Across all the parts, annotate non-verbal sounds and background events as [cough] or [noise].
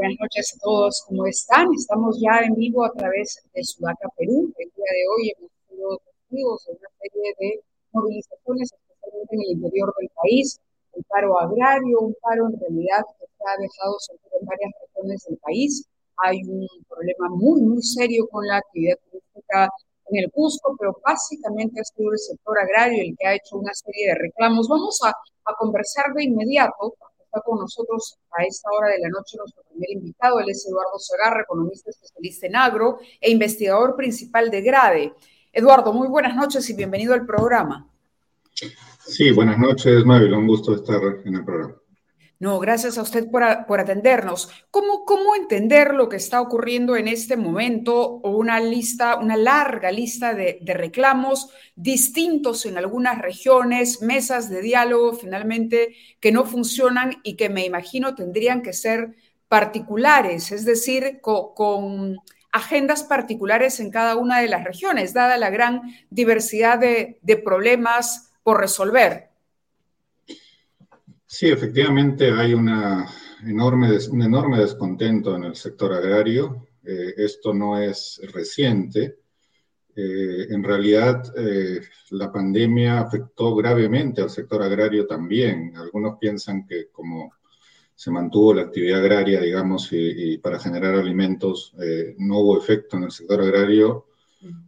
buenas noches a todos. ¿Cómo están? Estamos ya en vivo a través de Sudaca, Perú. El día de hoy hemos sido testigos de una serie de movilizaciones, especialmente en el interior del país. El paro agrario, un paro en realidad que ha dejado sentir en varias regiones del país. Hay un problema muy, muy serio con la actividad turística en el Cusco, pero básicamente ha sido el sector agrario el que ha hecho una serie de reclamos. Vamos a, a conversar de inmediato Está con nosotros a esta hora de la noche nuestro primer invitado, él es Eduardo Segarra, economista especialista en agro e investigador principal de GRADE. Eduardo, muy buenas noches y bienvenido al programa. Sí, buenas noches, Mabel, un gusto estar en el programa. No, gracias a usted por, atendernos. ¿Cómo, ¿Cómo entender lo que está ocurriendo en este momento? Una lista, una larga lista de, de, reclamos distintos en algunas regiones, mesas de diálogo finalmente que no funcionan y que me imagino tendrían que ser particulares, es decir, con agendas particulares en cada una de las regiones, dada la gran diversidad de, de problemas por resolver. Sí, efectivamente hay una enorme, un enorme descontento en el sector agrario. Eh, esto no es reciente. Eh, en realidad, eh, la pandemia afectó gravemente al sector agrario también. Algunos piensan que como se mantuvo la actividad agraria, digamos, y, y para generar alimentos, no hubo efecto en el sector agrario.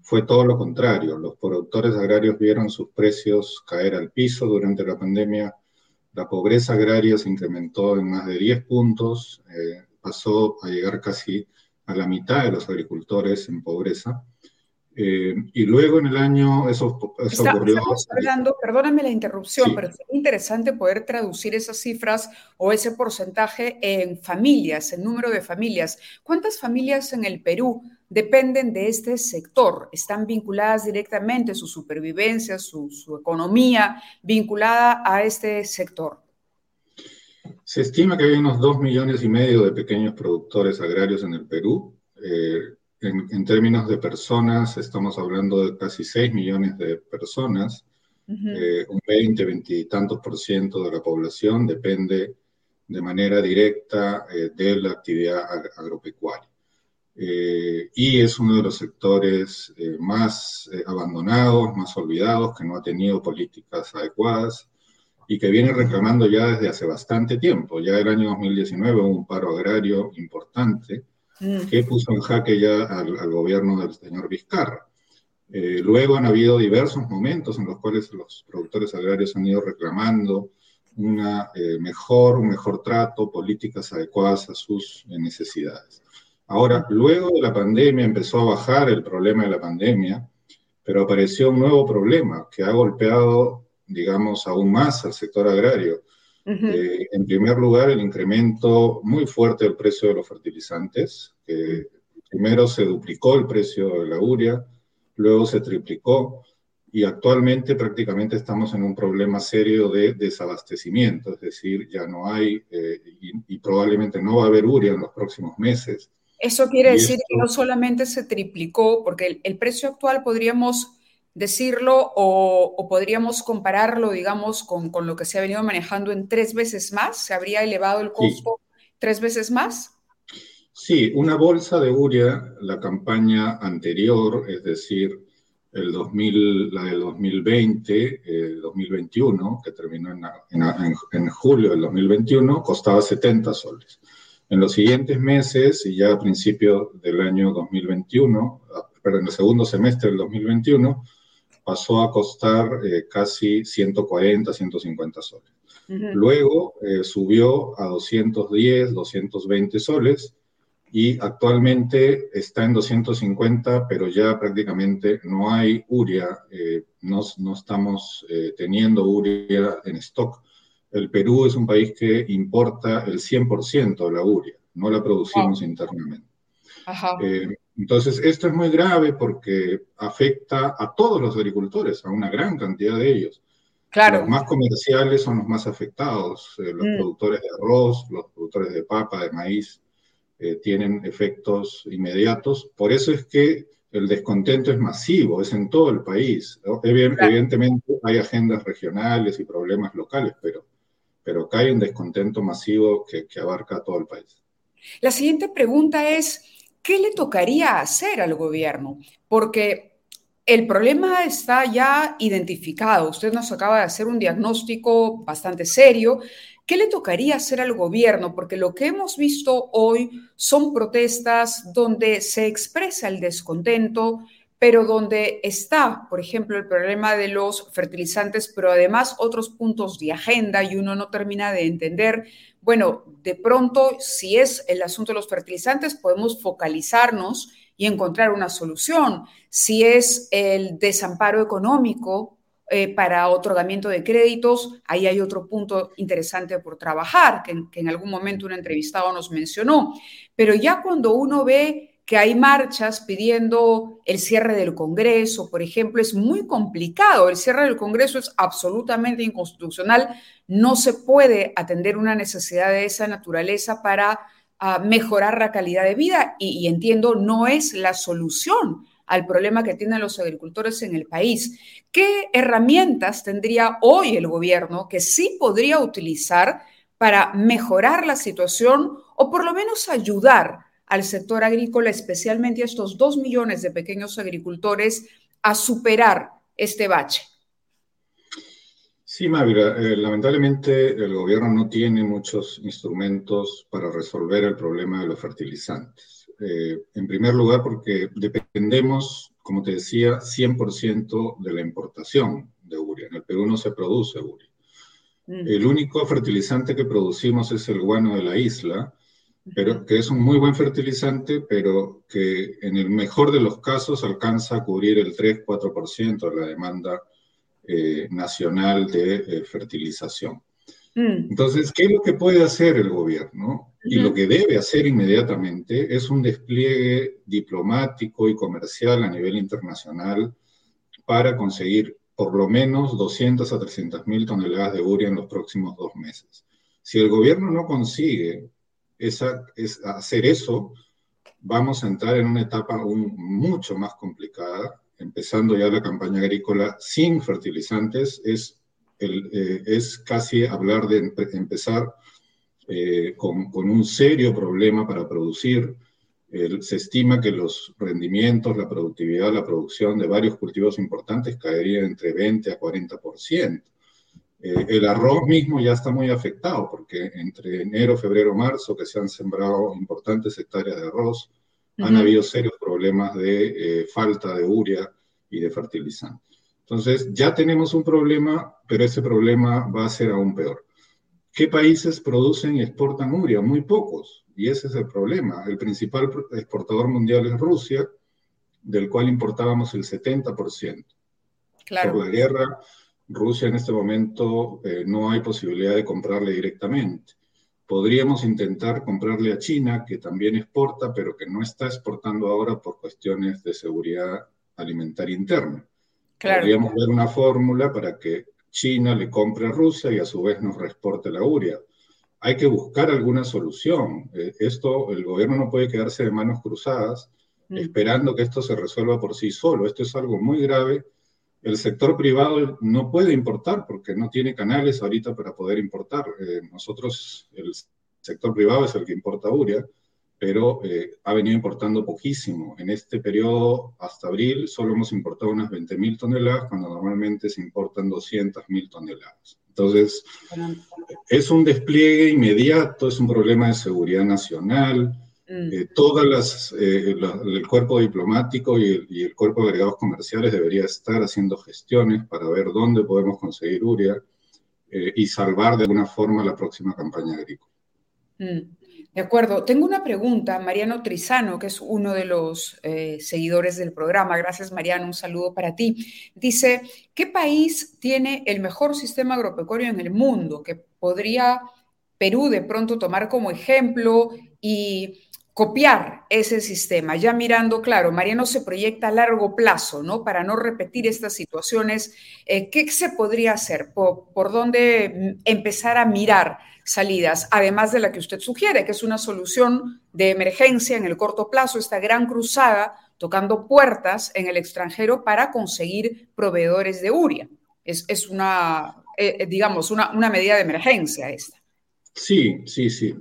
Fue todo lo contrario. Los productores agrarios vieron sus precios caer al piso durante la pandemia la pobreza agraria se incrementó en más de 10 puntos, eh, pasó a llegar casi a la mitad de los agricultores en pobreza. Eh, y luego en el año eso, ocurrió. Estamos hablando, perdóname la interrupción, pero es interesante poder traducir esas cifras o ese porcentaje en familias, en número de familias. ¿Cuántas familias en el Perú dependen de este sector? ¿Están vinculadas directamente su supervivencia, su, su economía vinculada a este sector? Se estima que hay unos dos millones y medio de pequeños productores agrarios en el Perú. Eh, en, términos de personas, estamos hablando de casi 6 millones de personas. Eh, un 20, 20 y tantos por ciento de la población depende de manera directa eh, de la actividad agropecuaria. Eh, y es uno de los sectores más abandonados, más olvidados, que no ha tenido políticas adecuadas y que viene reclamando ya desde hace bastante tiempo. Ya el año 2019 hubo un paro agrario importante Mm. que puso en jaque ya al, gobierno del señor Vizcarra. Eh, luego han habido diversos momentos en los cuales los productores agrarios han ido reclamando una eh, mejor, un mejor trato, políticas adecuadas a sus necesidades. Ahora, luego de la pandemia empezó a bajar el problema de la pandemia, pero apareció un nuevo problema que ha golpeado, digamos, aún más al sector agrario. Eh, en primer lugar, el incremento muy fuerte del precio de los fertilizantes, que primero se duplicó el precio de la urea, luego se triplicó. y actualmente prácticamente estamos en un problema serio de desabastecimiento, es decir, ya no hay eh, y, probablemente no va a haber uria en los próximos meses. Eso quiere decir que no solamente se triplicó, porque el, precio actual podríamos decirlo o, podríamos compararlo, digamos, con, con, lo que se ha venido manejando en tres veces más, ¿se habría elevado el costo tres veces más? Sí, una bolsa de uria, la campaña anterior, es decir, el 2000, la del 2020, el 2021, que terminó en, en, julio del 2021, costaba 70 soles. En los siguientes meses, y ya a principios del año 2021, pero en el segundo semestre del 2021, pasó a costar eh, casi 140, 150 soles. Luego eh, subió a 210, 220 soles, y actualmente está en 250, pero ya prácticamente no hay uria, eh, no, no, estamos teniendo uria en stock. El Perú es un país que importa el 100% de la uria, no la producimos internamente. Eh, entonces, esto es muy grave porque afecta a todos los agricultores, a una gran cantidad de ellos. Claro. Los más comerciales son los más afectados, los mm. productores de arroz, los productores de papa, de maíz, eh, tienen efectos inmediatos. Por eso es que el descontento es masivo, es en todo el país. Evidentemente hay agendas regionales y problemas locales, pero, pero hay un descontento masivo que, que abarca todo el país. La siguiente pregunta es, ¿qué le tocaría hacer al gobierno? Porque el problema está ya identificado. Usted nos acaba de hacer un diagnóstico bastante serio ¿Qué le tocaría hacer al gobierno? Porque lo que hemos visto hoy son protestas donde se expresa el descontento, pero donde está, por ejemplo, el problema de los fertilizantes, pero además otros puntos de agenda y uno no termina de entender, bueno, de pronto, si es el asunto de los fertilizantes, podemos focalizarnos y encontrar una solución. Si es el desamparo económico, eh, para otorgamiento de créditos. Ahí hay otro punto interesante por trabajar, que, en algún momento un entrevistado nos mencionó. Pero ya cuando uno ve que hay marchas pidiendo el cierre del Congreso, por ejemplo, es muy complicado. El cierre del Congreso es absolutamente inconstitucional. No se puede atender una necesidad de esa naturaleza para ah, mejorar la calidad de vida y, y entiendo, no es la solución al problema que tienen los agricultores en el país. ¿Qué herramientas tendría hoy el gobierno que sí podría utilizar para mejorar la situación o por lo menos ayudar al sector agrícola, especialmente a estos dos millones de pequeños agricultores, a superar este bache? Sí, eh, lamentablemente el gobierno no tiene muchos instrumentos para resolver el problema de los fertilizantes. Eh, en primer lugar, porque dependemos, como te decía, 100% de la importación de urea. En el Perú no se produce urea. Mm. El único fertilizante que producimos es el guano de la isla, pero que es un muy buen fertilizante, pero que en el mejor de los casos alcanza a cubrir el 3-4% de la demanda eh, nacional de eh, fertilización. Mm. Entonces, ¿qué es lo que puede hacer el gobierno? Y lo que debe hacer inmediatamente es un despliegue diplomático y comercial a nivel internacional para conseguir por lo menos 200 a 300 mil toneladas de urea en los próximos dos meses. Si el gobierno no consigue esa, hacer eso, vamos a entrar en una etapa aún mucho más complicada, empezando ya la campaña agrícola sin fertilizantes, es, el, eh, es casi hablar de empezar eh, con, un serio problema para producir. se estima que los rendimientos, la productividad, la producción de varios cultivos importantes caería entre 20 a 40%. Eh, el arroz mismo ya está muy afectado porque entre enero, febrero, marzo, que se han sembrado importantes hectáreas de arroz, han habido serios problemas de eh, falta de urea y de fertilizante. Entonces, ya tenemos un problema, pero ese problema va a ser aún peor. ¿Qué países producen y exportan urea? Muy pocos. Y ese es el problema. El principal exportador mundial es Rusia, del cual importábamos el 70%. Claro. Por la guerra, Rusia en este momento eh, no hay posibilidad de comprarle directamente. Podríamos intentar comprarle a China, que también exporta, pero que no está exportando ahora por cuestiones de seguridad alimentaria interna. Podríamos ver una fórmula para que China le compre a Rusia y a su vez nos reporte la uria. Hay que buscar alguna solución. Eh, esto, el gobierno no puede quedarse de manos cruzadas mm. esperando que esto se resuelva por sí solo. Esto es algo muy grave. El sector privado no puede importar porque no tiene canales ahorita para poder importar. Eh, nosotros, el sector privado es el que importa uria pero eh, ha venido importando poquísimo. En este periodo, hasta abril, solo hemos importado unas 20.000 toneladas, cuando normalmente se importan 200.000 toneladas. Entonces, es un despliegue inmediato, es un problema de seguridad nacional. Mm. Eh, todas las, eh, el cuerpo diplomático y el, y el, cuerpo de agregados comerciales debería estar haciendo gestiones para ver dónde podemos conseguir uria y salvar de alguna forma la próxima campaña agrícola. Mm. De acuerdo. Tengo una pregunta, Mariano Trizano, que es uno de los eh, seguidores del programa. Gracias, Mariano. Un saludo para ti. Dice, ¿qué país tiene el mejor sistema agropecuario en el mundo que podría Perú de pronto tomar como ejemplo y copiar ese sistema, ya mirando, claro, Mariano se proyecta a largo plazo, ¿no? Para no repetir estas situaciones, eh, ¿qué se podría hacer? ¿Por, dónde empezar a mirar salidas, además de la que usted sugiere, que es una solución de emergencia en el corto plazo, esta gran cruzada tocando puertas en el extranjero para conseguir proveedores de URIA. Es, una, eh, eh, digamos, una, medida de emergencia esta. Sí, sí, sí.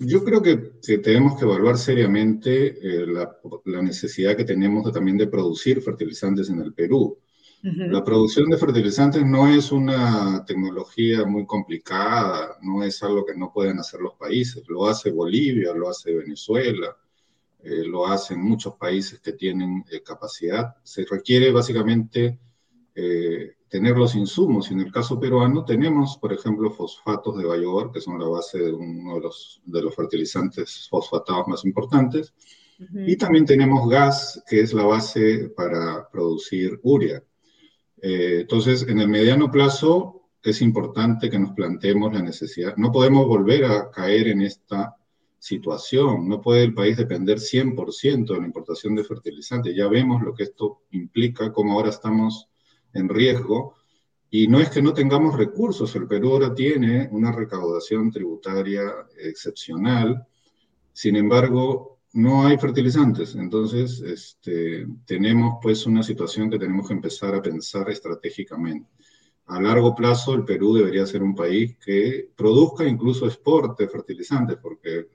Yo creo que, tenemos que evaluar seriamente la, la, necesidad que tenemos también de producir fertilizantes en el Perú. La producción de fertilizantes no es una tecnología muy complicada, no es algo que no pueden hacer los países. Lo hace Bolivia, lo hace Venezuela, eh, lo hacen muchos países que tienen eh, capacidad. Se requiere básicamente eh, tener los insumos. Y en el caso peruano tenemos, por ejemplo, fosfatos de bayobar, que son la base de uno de los, de los fertilizantes fosfatados más importantes. Y también tenemos gas, que es la base para producir urea. Eh, entonces, en el mediano plazo es importante que nos planteemos la necesidad. No podemos volver a caer en esta situación. No puede el país depender 100% de la importación de fertilizantes. Ya vemos lo que esto implica, como ahora estamos en riesgo. Y no es que no tengamos recursos. El Perú ahora tiene una recaudación tributaria excepcional. Sin embargo, no hay fertilizantes. Entonces, este, tenemos pues una situación que tenemos que empezar a pensar estratégicamente. A largo plazo, el Perú debería ser un país que produzca incluso exporte fertilizantes, porque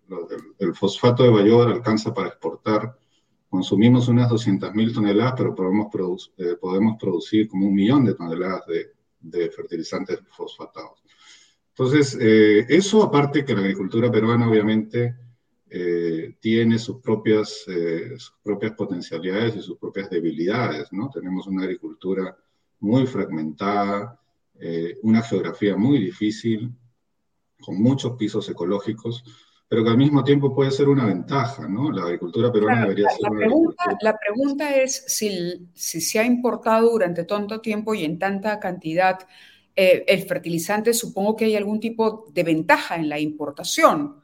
el, fosfato de Bayobar alcanza para exportar. Consumimos unas 200.000 toneladas, pero podemos, eh, podemos producir como un millón de toneladas de, fertilizantes fosfatados. Entonces, eh, eso aparte que la agricultura peruana obviamente eh, tiene sus propias, eh, sus propias potencialidades y sus propias debilidades, ¿no? Tenemos una agricultura muy fragmentada, eh, una geografía muy difícil, con muchos pisos ecológicos, pero que al mismo tiempo puede ser una ventaja, ¿no? La agricultura peruana debería ser la una pregunta, La pregunta es si, si se ha importado durante tanto tiempo y en tanta cantidad el fertilizante, supongo que hay algún tipo de ventaja en la importación.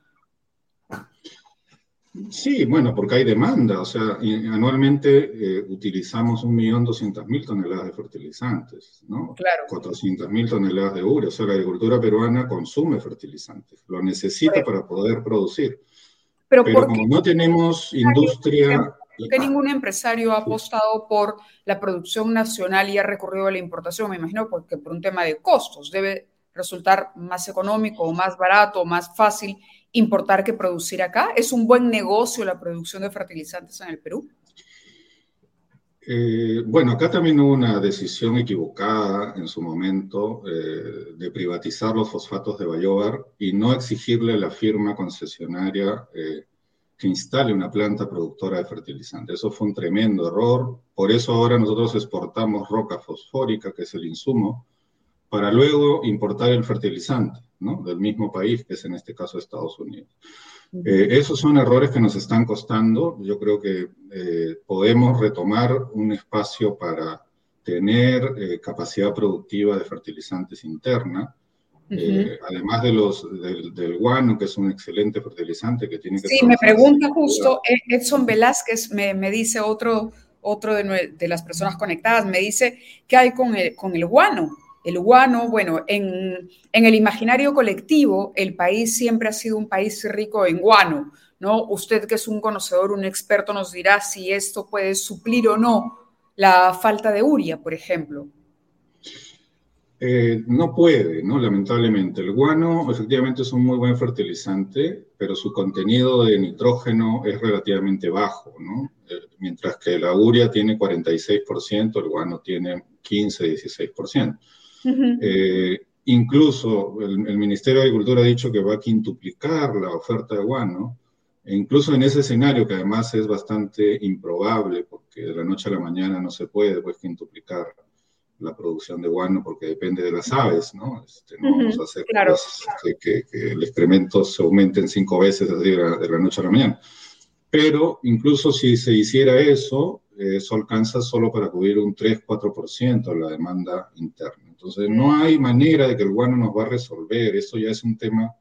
Sí, bueno, porque hay demanda, o sea, anualmente eh, utilizamos 1.200.000 toneladas de fertilizantes, ¿no? Claro. 400.000 toneladas de urea, o sea, la agricultura peruana consume fertilizantes, lo necesita para poder producir. Pero, como no tenemos industria... que ningún empresario ha apostado por la producción nacional y ha recurrido a la importación? Me imagino porque por un tema de costos debe resultar más económico más barato más fácil importar que producir acá? ¿Es un buen negocio la producción de fertilizantes en el Perú? Eh, bueno, acá también hubo una decisión equivocada en su momento eh, de privatizar los fosfatos de Bayobar y no exigirle a la firma concesionaria eh, que instale una planta productora de fertilizantes. Eso fue un tremendo error. Por eso ahora nosotros exportamos roca fosfórica, que es el insumo, para luego importar el fertilizante del mismo país, que es en este caso Estados Unidos. Eh, esos son errores que nos están costando. Yo creo que eh, podemos retomar un espacio para tener eh, capacidad productiva de fertilizantes interna, además de los, del, guano, que es un excelente fertilizante que tiene que... Sí, me pregunta justo Edson Velázquez, me, me dice otro otro de, las personas conectadas, me dice, ¿qué hay con el, con el guano? El guano, bueno, en, el imaginario colectivo, el país siempre ha sido un país rico en guano, ¿no? Usted que es un conocedor, un experto, nos dirá si esto puede suplir o no la falta de uria, por ejemplo. Eh, no puede, ¿no? Lamentablemente. El guano efectivamente es un muy buen fertilizante, pero su contenido de nitrógeno es relativamente bajo, ¿no? Eh, mientras que la urea tiene 46%, el guano tiene 15, 16%. Eh, incluso el, el, Ministerio de Agricultura ha dicho que va a quintuplicar la oferta de guano, e incluso en ese escenario, que además es bastante improbable, porque de la noche a la mañana no se puede pues, quintuplicar la producción de guano porque depende de las aves, ¿no? Este, no vamos a hacer que, el excremento se aumente en cinco veces de la, de la, noche a la mañana. Pero incluso si se hiciera eso, eso alcanza solo para cubrir un 3-4% de la demanda interna. Entonces, no hay manera de que el guano nos va a resolver. Eso ya es un tema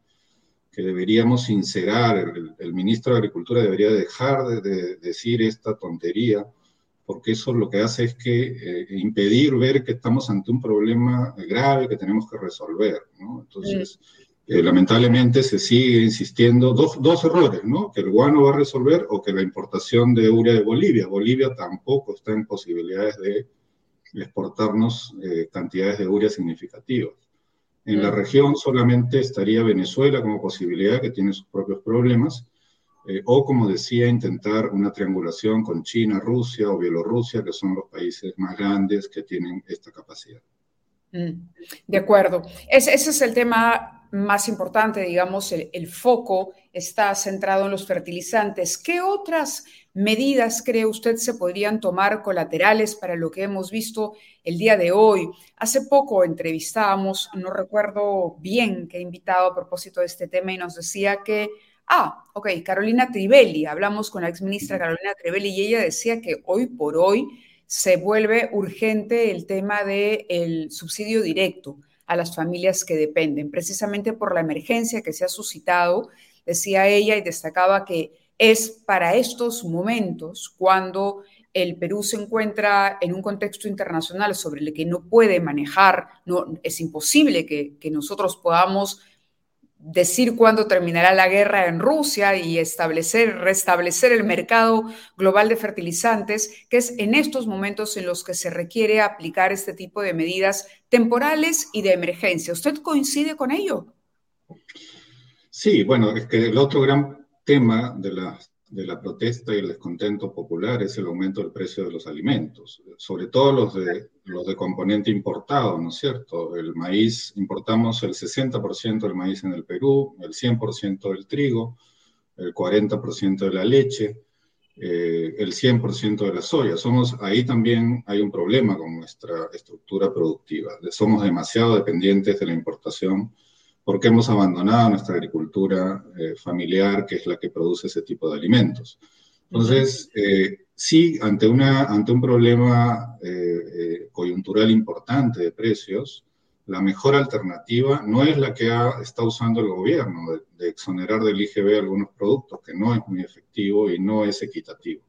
que deberíamos sincerar. El, el ministro de Agricultura debería dejar de, de decir esta tontería porque eso lo que hace es que eh, impedir ver que estamos ante un problema grave que tenemos que resolver, ¿no? Entonces, eh, lamentablemente se sigue insistiendo dos, dos, errores, ¿no? Que el guano va a resolver o que la importación de urea de Bolivia. Bolivia tampoco está en posibilidades de exportarnos eh, cantidades de urea significativas. En la región solamente estaría Venezuela como posibilidad, que tiene sus propios problemas, eh, o como decía, intentar una triangulación con China, Rusia o Bielorrusia, que son los países más grandes que tienen esta capacidad. Mm, de acuerdo. ese es el tema más importante, digamos, el, el, foco está centrado en los fertilizantes. ¿Qué otras medidas cree usted se podrían tomar colaterales para lo que hemos visto el día de hoy? Hace poco entrevistábamos, no recuerdo bien qué invitado a propósito de este tema y nos decía que Ah, ok, Carolina Trivelli, hablamos con la exministra Carolina Trivelli y ella decía que hoy por hoy se vuelve urgente el tema del subsidio directo a las familias que dependen, precisamente por la emergencia que se ha suscitado, decía ella y destacaba que es para estos momentos cuando el Perú se encuentra en un contexto internacional sobre el que no puede manejar, no, es imposible que, que nosotros podamos decir cuándo terminará la guerra en Rusia y establecer, restablecer el mercado global de fertilizantes, que es en estos momentos en los que se requiere aplicar este tipo de medidas temporales y de emergencia. ¿Usted coincide con ello? Sí, bueno, es que el otro gran tema de las de la protesta y el descontento popular es el aumento del precio de los alimentos, sobre todo los de, los de componente importado, ¿no es cierto? El maíz, importamos el 60% del maíz en el Perú, el 100% del trigo, el 40% de la leche, eh, el 100% de la soya. Somos, ahí también hay un problema con nuestra estructura productiva. Somos demasiado dependientes de la importación porque hemos abandonado nuestra agricultura eh, familiar, que es la que produce ese tipo de alimentos. Entonces, eh, sí, ante, una, ante un problema eh, coyuntural importante de precios, la mejor alternativa no es la que está usando el gobierno, de, exonerar del IGB algunos productos, que no es muy efectivo y no es equitativo.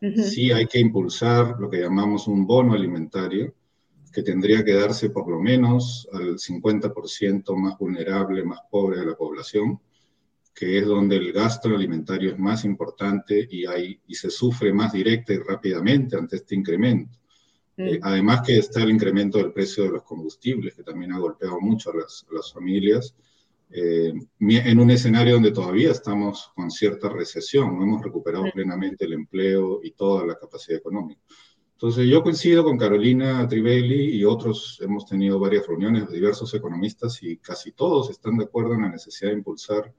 Sí hay que impulsar lo que llamamos un bono alimentario, que tendría que darse por lo menos al 50% más vulnerable, más pobre de la población, que es donde el gasto alimentario es más importante y, hay, y se sufre más directa y rápidamente ante este incremento. Mm. Eh, además que está el incremento del precio de los combustibles, que también ha golpeado mucho a las, las familias, eh, en un escenario donde todavía estamos con cierta recesión, no hemos recuperado mm. plenamente el empleo y toda la capacidad económica. Entonces, yo coincido con Carolina Trivelli y otros, hemos tenido varias reuniones de diversos economistas y casi todos están de acuerdo en la necesidad de impulsar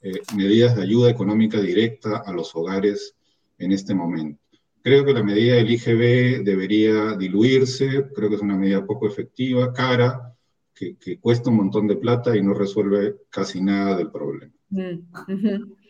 eh, medidas de ayuda económica directa a los hogares en este momento. Creo que la medida del IGB debería diluirse, creo que es una medida poco efectiva, cara, que, cuesta un montón de plata y no resuelve casi nada del problema. Mm,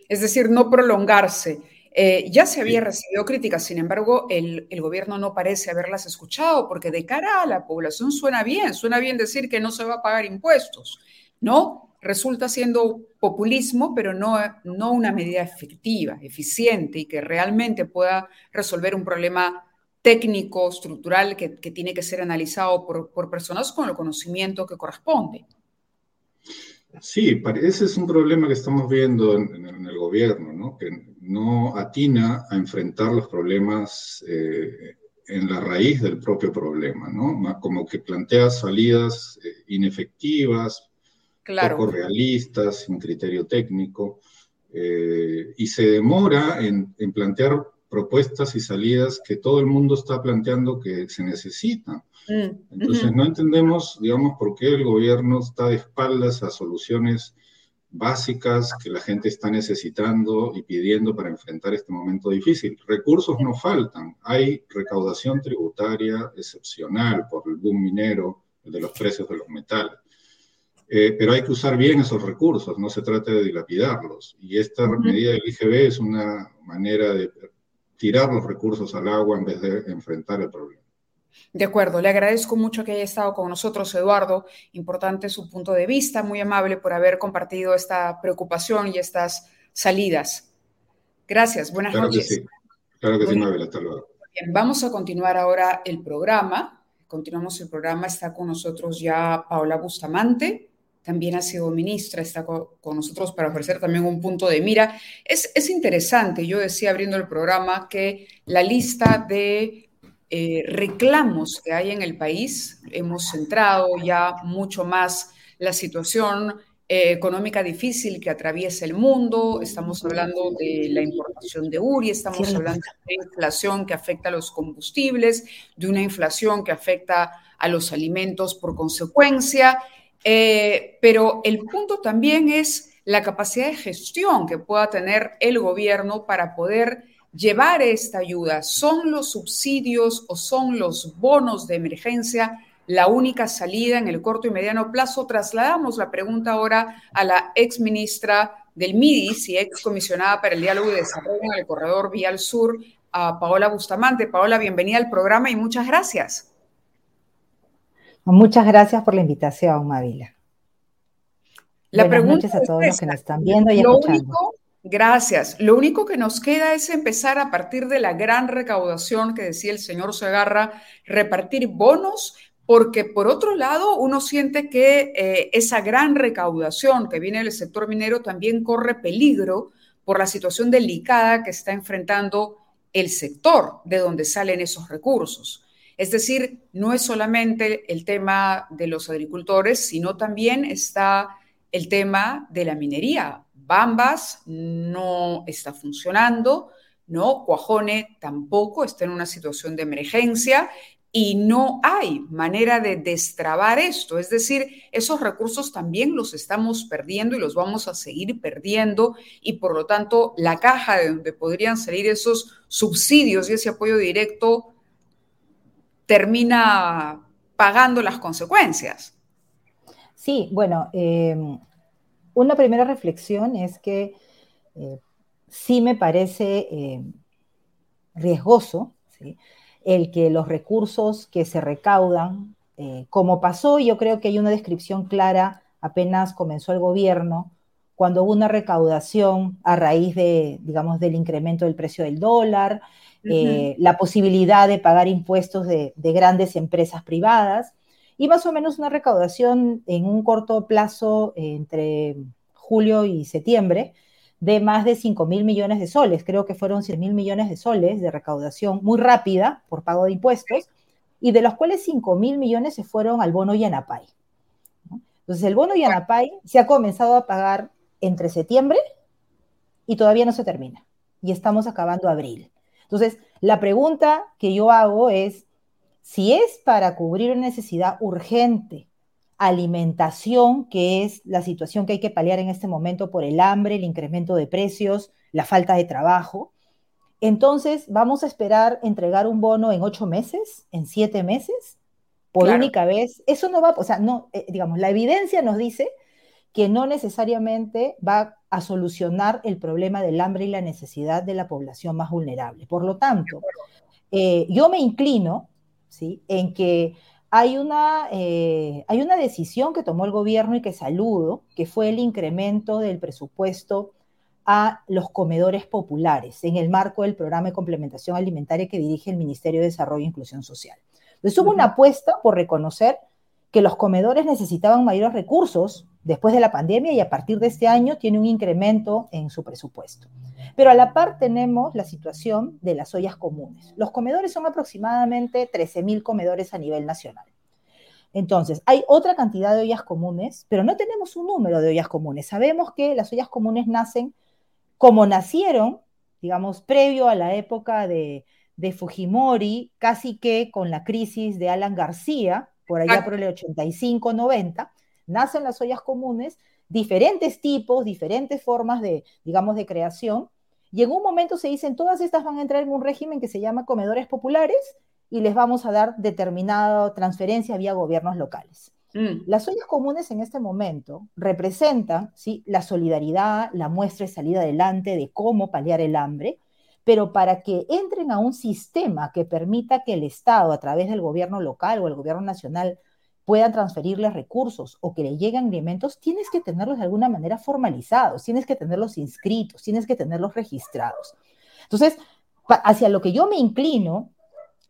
es decir, no prolongarse. Eh, ya se había recibido críticas, sin embargo, el, gobierno no parece haberlas escuchado, porque de cara a la población suena bien, suena bien decir que no se va a pagar impuestos, ¿no? Resulta siendo populismo, pero no, no una medida efectiva, eficiente y que realmente pueda resolver un problema técnico, estructural, que, tiene que ser analizado por, personas con el conocimiento que corresponde. Sí, ese es un problema que estamos viendo en, el gobierno, ¿no? que no atina a enfrentar los problemas eh, en la raíz del propio problema, ¿no? como que plantea salidas eh, inefectivas, poco realistas, sin criterio técnico, eh, y se demora en, en plantear propuestas y salidas que todo el mundo está planteando que se necesitan. Mm, Entonces, no entendemos, digamos, por qué el gobierno está de espaldas a soluciones básicas que la gente está necesitando y pidiendo para enfrentar este momento difícil. Recursos no faltan. Hay recaudación tributaria excepcional por el boom minero, el de los precios de los metales. Eh, pero hay que usar bien esos recursos, no se trata de dilapidarlos. Y esta medida del IGB es una manera de tirar los recursos al agua en vez de enfrentar el problema. De acuerdo, le agradezco mucho que haya estado con nosotros, Eduardo. Importante su punto de vista, muy amable por haber compartido esta preocupación y estas salidas. Gracias, buenas claro noches. Que sí. Claro que sí, Mabel, hasta luego. Bien, vamos a continuar ahora el programa. Continuamos el programa, está con nosotros ya Paola Bustamante, también ha sido ministra, está con, nosotros para ofrecer también un punto de mira. Es, es, interesante, yo decía abriendo el programa que la lista de eh, reclamos que hay en el país, hemos centrado ya mucho más la situación eh, económica difícil que atraviesa el mundo, estamos hablando de la importación de URI, estamos hablando de inflación que afecta a los combustibles, de una inflación que afecta a los alimentos por consecuencia, eh, pero el punto también es la capacidad de gestión que pueda tener el gobierno para poder llevar esta ayuda. ¿Son los subsidios o son los bonos de emergencia la única salida en el corto y mediano plazo? Trasladamos la pregunta ahora a la ex ministra del MIDIS y ex comisionada para el diálogo y desarrollo en el corredor Vial Sur, a Paola Bustamante. Paola, bienvenida al programa y muchas gracias. Muchas gracias por la invitación, Mavila. La Buenas noches a todos los que nos están viendo y escuchando. Gracias. Lo único que nos queda es empezar a partir de la gran recaudación que decía el señor Segarra, repartir bonos, porque por otro lado uno siente que eh, esa gran recaudación que viene del sector minero también corre peligro por la situación delicada que está enfrentando el sector de donde salen esos recursos. Es decir, no es solamente el tema de los agricultores, sino también está el tema de la minería. Bambas no está funcionando, ¿no? Cuajone tampoco está en una situación de emergencia y no hay manera de destrabar esto. Es decir, esos recursos también los estamos perdiendo y los vamos a seguir perdiendo y por lo tanto la caja de donde podrían salir esos subsidios y ese apoyo directo termina pagando las consecuencias. Sí, bueno, em, una primera reflexión es que eh, sí me parece em, riesgoso el que los recursos que se recaudan, eh, como pasó, yo creo que hay una descripción clara apenas comenzó el gobierno, cuando hubo una recaudación a raíz de, digamos, del incremento del precio del dólar, eh, la posibilidad de pagar impuestos de, grandes empresas privadas y más o menos una recaudación en un corto plazo entre julio y septiembre de más de 5 mil millones de soles. Creo que fueron 100 mil millones de soles de recaudación muy rápida por pago de impuestos y de los cuales 5 mil millones se fueron al bono Yanapay. Entonces el bono Yanapay se ha comenzado a pagar entre septiembre y todavía no se termina. Y estamos acabando abril. Entonces, la pregunta que yo hago es, si es para cubrir una necesidad urgente, alimentación, que es la situación que hay que paliar en este momento por el hambre, el incremento de precios, la falta de trabajo, entonces vamos a esperar entregar un bono en ocho meses, en siete meses, por única vez. Eso no va, o sea, no, eh, digamos, la evidencia nos dice que no necesariamente va a solucionar el problema del hambre y la necesidad de la población más vulnerable. Por lo tanto, eh, yo me inclino ¿sí? en que hay una, eh, hay una decisión que tomó el gobierno y que saludo, que fue el incremento del presupuesto a los comedores populares en el marco del programa de complementación alimentaria que dirige el Ministerio de Desarrollo e Inclusión Social. Entonces hubo una apuesta por reconocer que los comedores necesitaban mayores recursos después de la pandemia y a partir de este año tiene un incremento en su presupuesto. Pero a la par tenemos la situación de las ollas comunes. Los comedores son aproximadamente 13.000 comedores a nivel nacional. Entonces, hay otra cantidad de ollas comunes, pero no tenemos un número de ollas comunes. Sabemos que las ollas comunes nacen como nacieron, digamos, previo a la época de, Fujimori, casi que con la crisis de Alan García, por allá por el 85-90, nacen las ollas comunes, diferentes tipos, diferentes formas de, digamos, de creación, y en un momento se dicen, todas estas van a entrar en un régimen que se llama comedores populares y les vamos a dar determinada transferencia vía gobiernos locales. Mm. Las ollas comunes en este momento representan ¿sí? la solidaridad, la muestra de salida adelante de cómo paliar el hambre, pero para que entren a un sistema que permita que el Estado, a través del gobierno local o el gobierno nacional, puedan transferirles recursos o que le lleguen alimentos, tienes que tenerlos de alguna manera formalizados, tienes que tenerlos inscritos, tienes que tenerlos registrados. Entonces, hacia lo que yo me inclino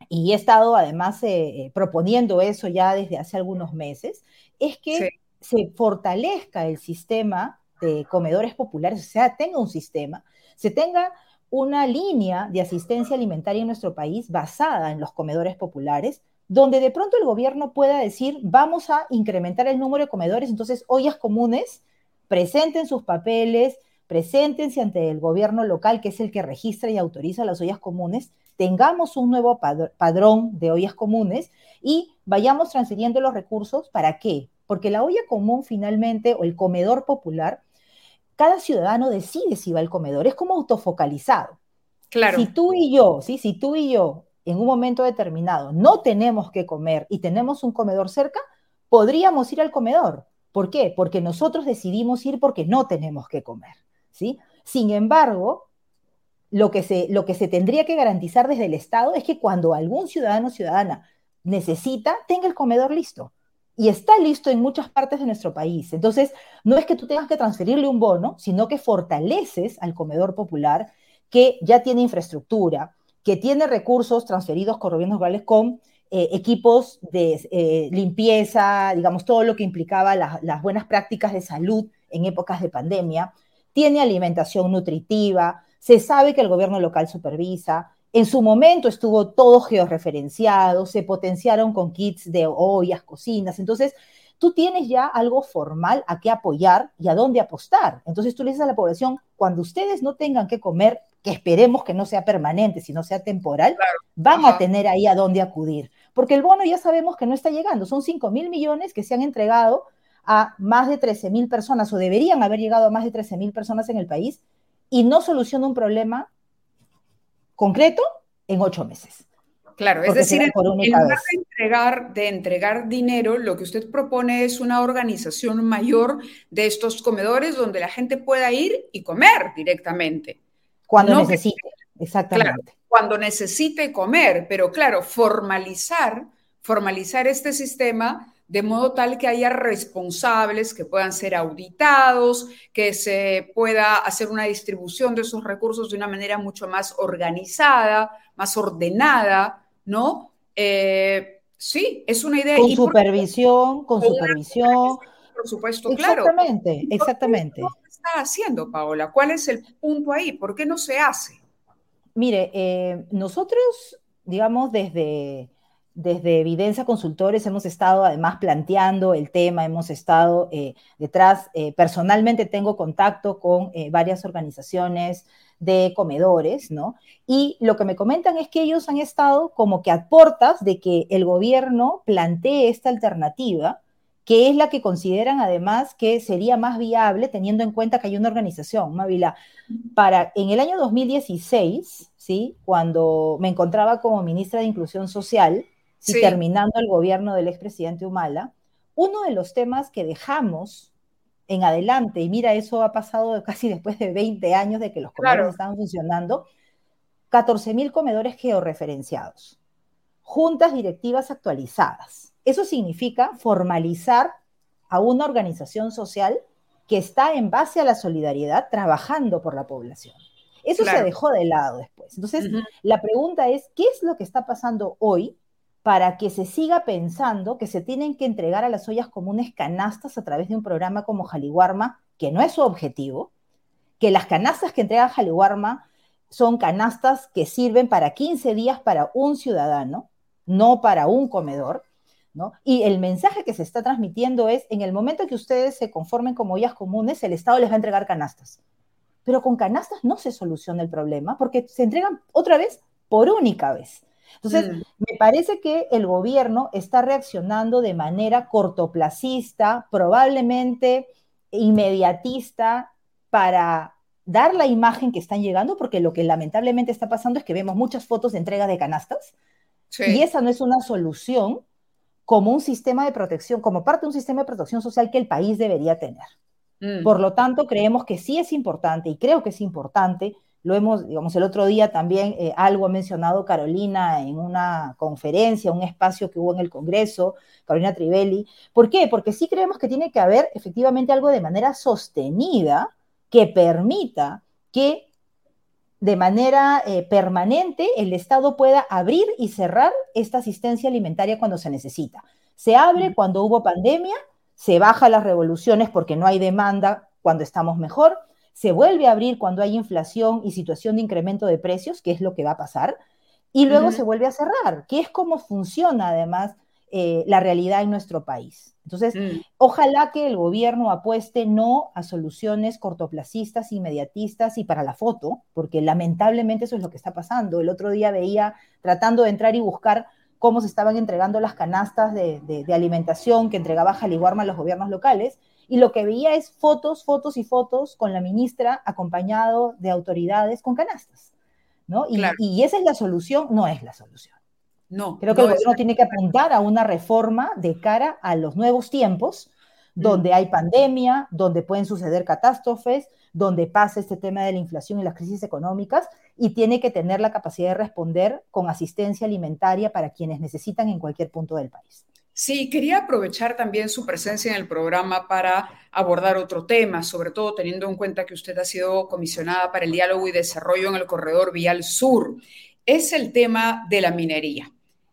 y he estado además eh, eh, proponiendo eso ya desde hace algunos meses, es que se fortalezca el sistema de comedores populares, o sea, tenga un sistema, se tenga una línea de asistencia alimentaria en nuestro país basada en los comedores populares, donde de pronto el gobierno pueda decir, vamos a incrementar el número de comedores, entonces ollas comunes, presenten sus papeles, preséntense ante el gobierno local, que es el que registra y autoriza las ollas comunes, tengamos un nuevo padrón de ollas comunes y vayamos transfiriendo los recursos. ¿Para qué? Porque la olla común finalmente, o el comedor popular, cada ciudadano decide si va al comedor, es como autofocalizado. Claro. Si tú y yo, ¿sí? si tú y yo en un momento determinado no tenemos que comer y tenemos un comedor cerca, podríamos ir al comedor. ¿Por qué? Porque nosotros decidimos ir porque no tenemos que comer. ¿sí? Sin embargo, lo que, se, lo que se tendría que garantizar desde el Estado es que cuando algún ciudadano o ciudadana necesita, tenga el comedor listo. Y está listo en muchas partes de nuestro país. Entonces, no es que tú tengas que transferirle un bono, sino que fortaleces al comedor popular que ya tiene infraestructura, que tiene recursos transferidos con gobiernos rurales con eh, equipos de eh, limpieza, digamos, todo lo que implicaba las buenas prácticas de salud en épocas de pandemia, tiene alimentación nutritiva, se sabe que el gobierno local supervisa, en su momento estuvo todo georreferenciado, se potenciaron con kits de ollas, cocinas, entonces tú tienes ya algo formal a qué apoyar y a dónde apostar. Entonces tú le dices a la población, cuando ustedes no tengan que comer, que esperemos que no sea permanente, sino sea temporal, van a tener ahí a dónde acudir. Porque el bono ya sabemos que no está llegando, son 5 mil millones que se han entregado a más de 13 mil personas o deberían haber llegado a más de 13 mil personas en el país y no soluciona un problema concreto en ocho meses. Claro, es decir, en lugar de entregar, de entregar dinero, lo que usted propone es una organización mayor de estos comedores donde la gente pueda ir y comer directamente. Cuando necesite, exactamente. cuando necesite comer, pero claro, formalizar, formalizar este sistema de modo tal que haya responsables que puedan ser auditados, que se pueda hacer una distribución de esos recursos de una manera mucho más organizada, más ordenada, ¿no? Eh, sí, es una idea. Con supervisión, con supervisión. Por supuesto, claro. Exactamente, exactamente. ¿Qué está haciendo, Paola? ¿Cuál es el punto ahí? ¿Por qué no se hace? Mire, eh, nosotros, digamos, desde desde Evidencia Consultores hemos estado además planteando el tema, hemos estado eh, detrás, eh, personalmente tengo contacto con varias organizaciones de comedores, ¿no? Y lo que me comentan es que ellos han estado como que a portas de que el gobierno plantee esta alternativa, que es la que consideran además que sería más viable teniendo en cuenta que hay una organización, Mavila, para en el año 2016, ¿sí? Cuando me encontraba como ministra de Inclusión Social, y terminando el gobierno del expresidente Humala, uno de los temas que dejamos en adelante, y mira, eso ha pasado [laughs] casi después de 20 años de que los comedores estaban funcionando, 14.000 comedores georreferenciados, juntas directivas actualizadas. Eso significa formalizar a una organización social que está en base a la solidaridad trabajando por la población. Eso se dejó de lado después. Entonces, la pregunta es, ¿qué es lo que está pasando hoy para que se siga pensando que se tienen que entregar a las ollas comunes canastas a través de un programa como Jaliwarma, que no es su objetivo, que las canastas que entrega Jaliwarma son canastas que sirven para 15 días para un ciudadano, no para un comedor, ¿no? Y el mensaje que se está transmitiendo es, en el momento que ustedes se conformen como ollas comunes, el Estado les va a entregar canastas. Pero con canastas no se soluciona el problema porque se entregan otra vez por única vez. Entonces, mm. me parece que el gobierno está reaccionando de manera cortoplacista, probablemente inmediatista, para dar la imagen que están llegando, porque lo que lamentablemente está pasando es que vemos muchas fotos de entrega de canastas, y esa no es una solución como un sistema de protección, como parte de un sistema de protección social que el país debería tener. Mm. Por lo tanto, creemos que sí es importante, y creo que es importante, lo hemos, digamos, el otro día también eh, algo ha mencionado Carolina en una conferencia, un espacio que hubo en el Congreso, Carolina Trivelli. ¿Por qué? Porque sí creemos que tiene que haber efectivamente algo de manera sostenida que permita que de manera eh, permanente el Estado pueda abrir y cerrar esta asistencia alimentaria cuando se necesita. Se abre cuando hubo pandemia, se baja las revoluciones porque no hay demanda cuando estamos mejor, se vuelve a abrir cuando hay inflación y situación de incremento de precios, que es lo que va a pasar, y luego se vuelve a cerrar, que es como funciona además eh, la realidad en nuestro país. Entonces, mm. ojalá que el gobierno apueste no a soluciones cortoplacistas, inmediatistas y para la foto, porque lamentablemente eso es lo que está pasando. El otro día veía, tratando de entrar y buscar cómo se estaban entregando las canastas de, alimentación que entregaba Jaliguarma a los gobiernos locales, y lo que veía es fotos, fotos y fotos con la ministra acompañado de autoridades con canastas. ¿no? Y, y esa es la solución, no es la solución. No. Creo que el gobierno tiene que apuntar a una reforma de cara a los nuevos tiempos, donde hay pandemia, donde pueden suceder catástrofes, donde pasa este tema de la inflación y las crisis económicas, y tiene que tener la capacidad de responder con asistencia alimentaria para quienes necesitan en cualquier punto del país. Sí, quería aprovechar también su presencia en el programa para abordar otro tema, sobre todo teniendo en cuenta que usted ha sido comisionada para el diálogo y desarrollo en el corredor Vial Sur. Es el tema de la minería.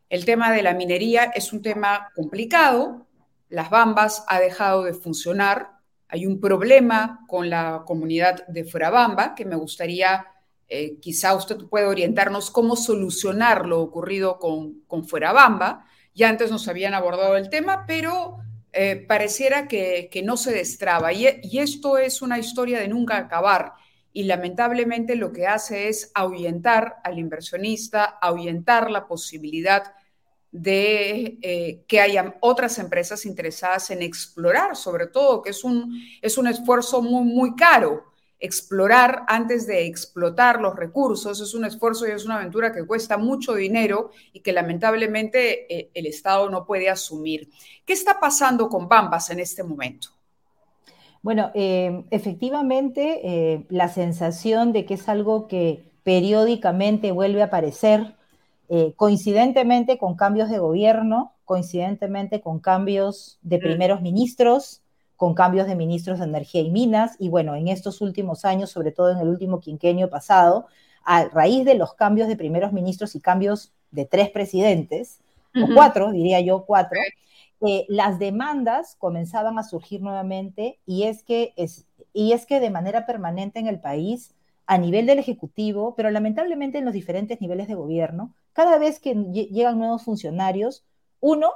El tema de la minería es un tema complicado. Las Bambas ha dejado de funcionar. Hay un problema con la comunidad de Fuerabamba que me gustaría, eh, quizá usted pueda orientarnos cómo solucionar lo ocurrido con, con Fuerabamba. Ya antes nos habían abordado el tema, pero eh, pareciera que, no se destraba. Y esto es una historia de nunca acabar y lamentablemente lo que hace es ahuyentar al inversionista, ahuyentar la posibilidad de eh, que haya otras empresas interesadas en explorar, sobre todo, que es un, es un esfuerzo muy, muy caro. Explorar antes de explotar los recursos es un esfuerzo y es una aventura que cuesta mucho dinero y que lamentablemente eh, el Estado no puede asumir. ¿Qué está pasando con Bambas en este momento? Bueno, eh, efectivamente, la sensación de que es algo que periódicamente vuelve a aparecer, eh, coincidentemente con cambios de gobierno, coincidentemente con cambios de primeros ministros, con cambios de ministros de energía y minas, y bueno, en estos últimos años, sobre todo en el último quinquenio pasado, a raíz de los cambios de primeros ministros y cambios de tres presidentes, o cuatro, diría yo, cuatro, las demandas comenzaban a surgir nuevamente y es, que es, y es que de manera permanente en el país, a nivel del Ejecutivo, pero lamentablemente en los diferentes niveles de gobierno, cada vez que llegan nuevos funcionarios, uno,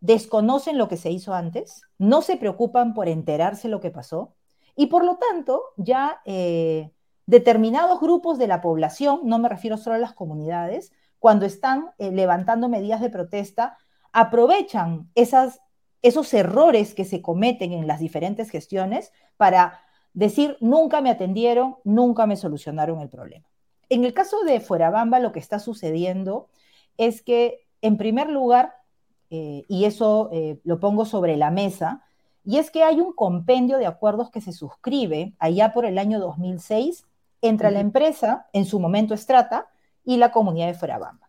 desconocen lo que se hizo antes, no se preocupan por enterarse lo que pasó y por lo tanto ya eh, determinados grupos de la población, no me refiero solo a las comunidades, cuando están eh, levantando medidas de protesta, aprovechan esas, esos errores que se cometen en las diferentes gestiones para decir, nunca me atendieron, nunca me solucionaron el problema. En el caso de Fuerabamba, lo que está sucediendo es que, en primer lugar, eh, y eso eh, lo pongo sobre la mesa, y es que hay un compendio de acuerdos que se suscribe allá por el año 2006 entre la empresa, en su momento Estrata, y la comunidad de Fuerabamba.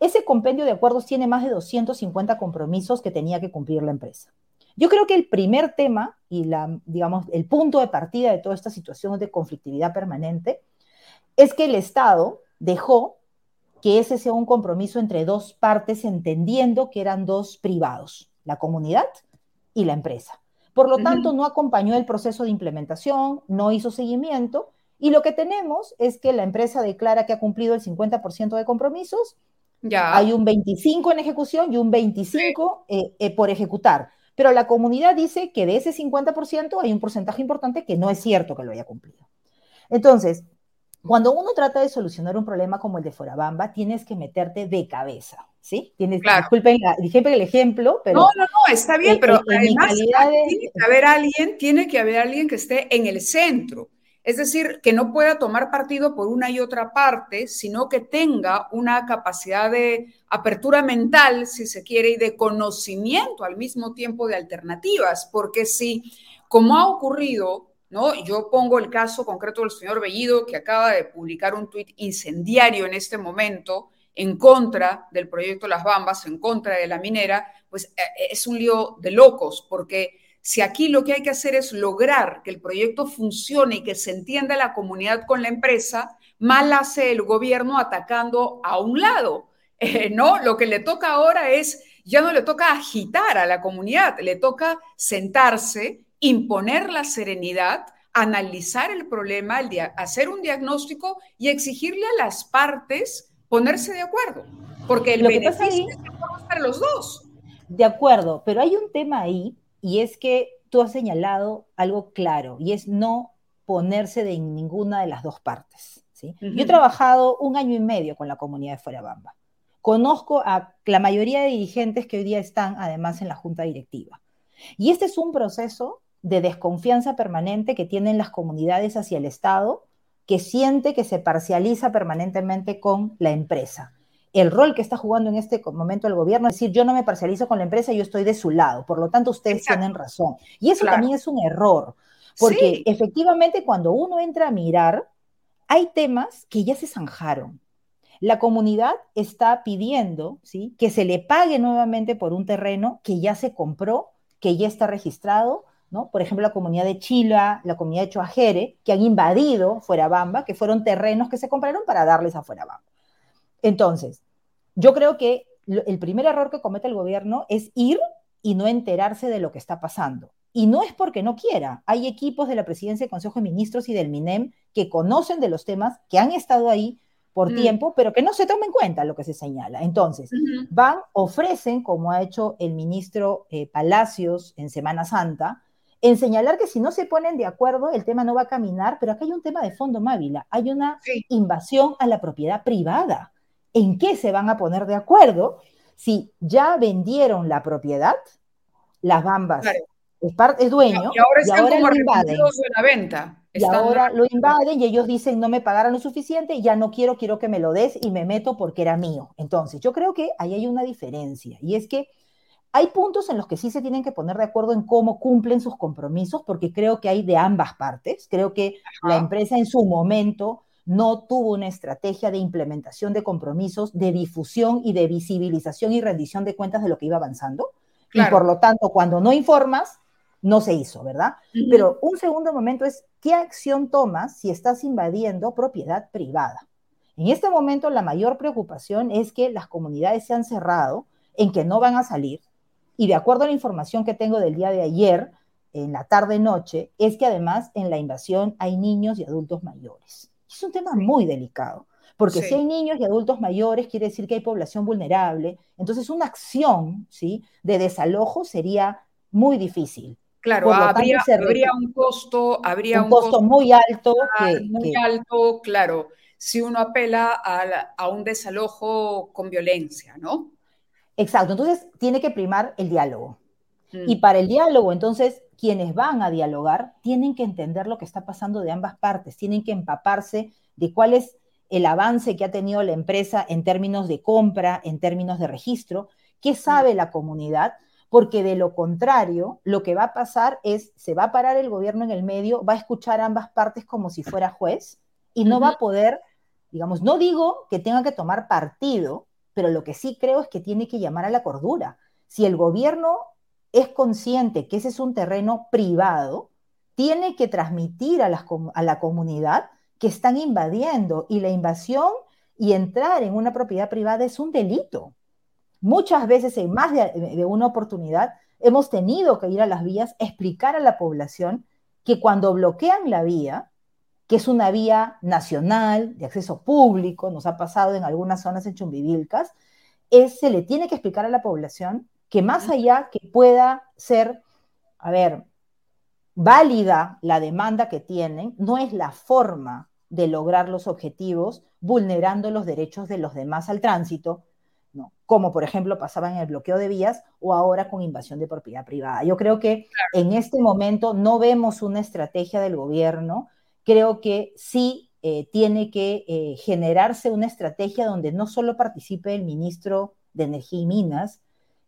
Ese compendio de acuerdos tiene más de 250 compromisos que tenía que cumplir la empresa. Yo creo que el primer tema y la, digamos, el punto de partida de toda esta situación de conflictividad permanente es que el Estado dejó que ese sea un compromiso entre dos partes, entendiendo que eran dos privados, la comunidad y la empresa. Por lo tanto, no acompañó el proceso de implementación, no hizo seguimiento, y lo que tenemos es que la empresa declara que ha cumplido el 50% de compromisos, ya. hay un 25 en ejecución y un 25 eh, eh, por ejecutar. Pero la comunidad dice que de ese 50% hay un porcentaje importante que no es cierto que lo haya cumplido. Entonces, cuando uno trata de solucionar un problema como el de Forabamba, tienes que meterte de cabeza, ¿sí? Tienes, claro. disculpen, disculpen, el ejemplo, pero... No, no, no, está bien, pero además tiene que haber alguien, tiene que haber alguien que esté en el centro. Es decir, que no pueda tomar partido por una y otra parte, sino que tenga una capacidad de apertura mental, si se quiere, y de conocimiento al mismo tiempo de alternativas, porque si, como ha ocurrido ¿no? Yo pongo el caso concreto del señor Bellido, que acaba de publicar un tuit incendiario en este momento en contra del proyecto Las Bambas, en contra de la minera, pues eh, es un lío de locos, porque si aquí lo que hay que hacer es lograr que el proyecto funcione y que se entienda la comunidad con la empresa, mal hace el gobierno atacando a un lado. [laughs] Eh, no, lo que le toca ahora es, ya no le toca agitar a la comunidad, le toca sentarse imponer la serenidad, analizar el problema, hacer un diagnóstico y exigirle a las partes ponerse de acuerdo, porque el Lo beneficio es para los dos. De acuerdo, pero hay un tema ahí y es que tú has señalado algo claro y es no ponerse de ninguna de las dos partes. ¿sí? Yo he trabajado un año y medio con la comunidad de Fuera Bamba. Conozco a la mayoría de dirigentes que hoy día están además en la junta directiva. Y este es un proceso de desconfianza permanente que tienen las comunidades hacia el Estado, que siente que se parcializa permanentemente con la empresa. El rol que está jugando en este momento el gobierno es decir, yo no me parcializo con la empresa, yo estoy de su lado, por lo tanto ustedes tienen razón. Y eso también es un error, porque efectivamente cuando uno entra a mirar, hay temas que ya se zanjaron. La comunidad está pidiendo ¿sí? que se le pague nuevamente por un terreno que ya se compró, que ya está registrado, por ejemplo, la comunidad de Chila, la comunidad de Choajere, que han invadido Fuerabamba, que fueron terrenos que se compraron para darles a Fuerabamba. Entonces, yo creo que el primer error que comete el gobierno es ir y no enterarse de lo que está pasando. Y no es porque no quiera. Hay equipos de la Presidencia del Consejo de Ministros y del MINEM que conocen de los temas, que han estado ahí por mm. tiempo, pero que no se toma en cuenta lo que se señala. Entonces, van, ofrecen, como ha hecho el ministro eh, Palacios en Semana Santa, en señalar que si no se ponen de acuerdo, el tema no va a caminar, pero acá hay un tema de fondo, Mávila. Hay una invasión a la propiedad privada. ¿En qué se van a poner de acuerdo? Si ya vendieron la propiedad, las bambas es, dueño, y ahora, están como lo invaden. De la venta. y ahora lo invaden y ellos dicen, no me pagaron lo suficiente, ya no quiero, quiero que me lo des y me meto porque era mío. Entonces, yo creo que ahí hay una diferencia. Y es que hay puntos en los que sí se tienen que poner de acuerdo en cómo cumplen sus compromisos, porque creo que hay de ambas partes. Creo que la empresa en su momento no tuvo una estrategia de implementación de compromisos, de difusión y de visibilización y rendición de cuentas de lo que iba avanzando. Y por lo tanto, cuando no informas, no se hizo, ¿verdad? Pero un segundo momento es, ¿qué acción tomas si estás invadiendo propiedad privada? En este momento, la mayor preocupación es que las comunidades se han cerrado, en que no van a salir, y de acuerdo a la información que tengo del día de ayer, en la tarde-noche, es que además en la invasión hay niños y adultos mayores. Es un tema muy delicado, porque si hay niños y adultos mayores, quiere decir que hay población vulnerable. Entonces, una acción ¿sí? de desalojo sería muy difícil. Claro, habría, un costo, habría un, costo, muy alto. muy alto, claro, si uno apela a un desalojo con violencia, ¿no? Exacto, entonces tiene que primar el diálogo. Mm. Y para el diálogo, entonces, quienes van a dialogar tienen que entender lo que está pasando de ambas partes, tienen que empaparse de cuál es el avance que ha tenido la empresa en términos de compra, en términos de registro, qué sabe la comunidad, porque de lo contrario, lo que va a pasar es, se va a parar el gobierno en el medio, va a escuchar ambas partes como si fuera juez y no va a poder, digamos, no digo que tenga que tomar partido, pero lo que sí creo es que tiene que llamar a la cordura. Si el gobierno es consciente que ese es un terreno privado, tiene que transmitir a la, comunidad que están invadiendo y la invasión y entrar en una propiedad privada es un delito. Muchas veces, en más de, una oportunidad, hemos tenido que ir a las vías, explicar a la población que cuando bloquean la vía, que es una vía nacional de acceso público, nos ha pasado en algunas zonas en Chumbivilcas, se le tiene que explicar a la población que más allá que pueda ser, a ver, válida la demanda que tienen, no es la forma de lograr los objetivos vulnerando los derechos de los demás al tránsito, como por ejemplo pasaba en el bloqueo de vías o ahora con invasión de propiedad privada. Yo creo que en este momento no vemos una estrategia del gobierno, creo que sí eh, tiene que eh, generarse una estrategia donde no solo participe el ministro de Energía y Minas,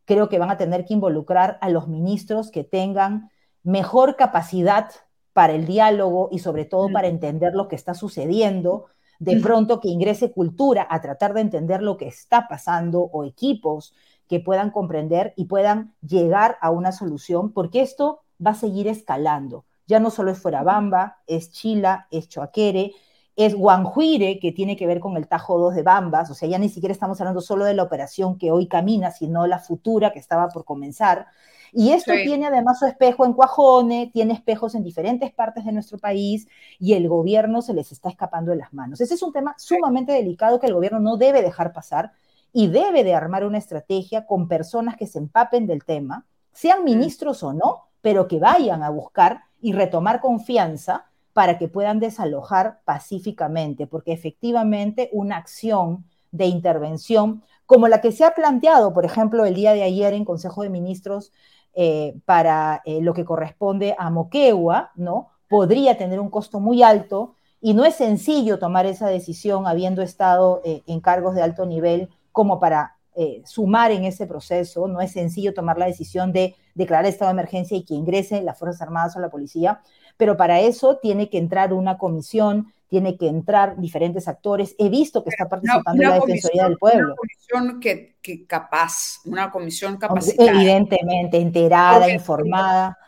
creo que van a tener que involucrar a los ministros que tengan mejor capacidad para el diálogo y sobre todo para entender lo que está sucediendo, de pronto que ingrese cultura a tratar de entender lo que está pasando o equipos que puedan comprender y puedan llegar a una solución, porque esto va a seguir escalando. Ya no solo es Fuerabamba, es Chila, es Choaquere, es Guanjuire, que tiene que ver con el Tajo 2 de Bambas, o sea, ya ni siquiera estamos hablando solo de la operación que hoy camina, sino la futura que estaba por comenzar. Y esto tiene además su espejo en Cuajone, tiene espejos en diferentes partes de nuestro país y el gobierno se les está escapando de las manos. Ese es un tema sumamente delicado que el gobierno no debe dejar pasar y debe de armar una estrategia con personas que se empapen del tema, sean ministros o no, pero que vayan a buscar y retomar confianza para que puedan desalojar pacíficamente, porque efectivamente una acción de intervención como la que se ha planteado, por ejemplo, el día de ayer en Consejo de Ministros eh, para eh, lo que corresponde a Moquegua, ¿no? Podría tener un costo muy alto y no es sencillo tomar esa decisión habiendo estado eh, en cargos de alto nivel como para sumar en ese proceso. No es sencillo tomar la decisión de declarar estado de emergencia y que ingresen las Fuerzas Armadas o la policía, pero para eso tiene que entrar una comisión tiene que entrar diferentes actores. He visto que está participando la Defensoría del Pueblo. Una comisión que, que, capaz, una comisión capacitada. Evidentemente, enterada, informada.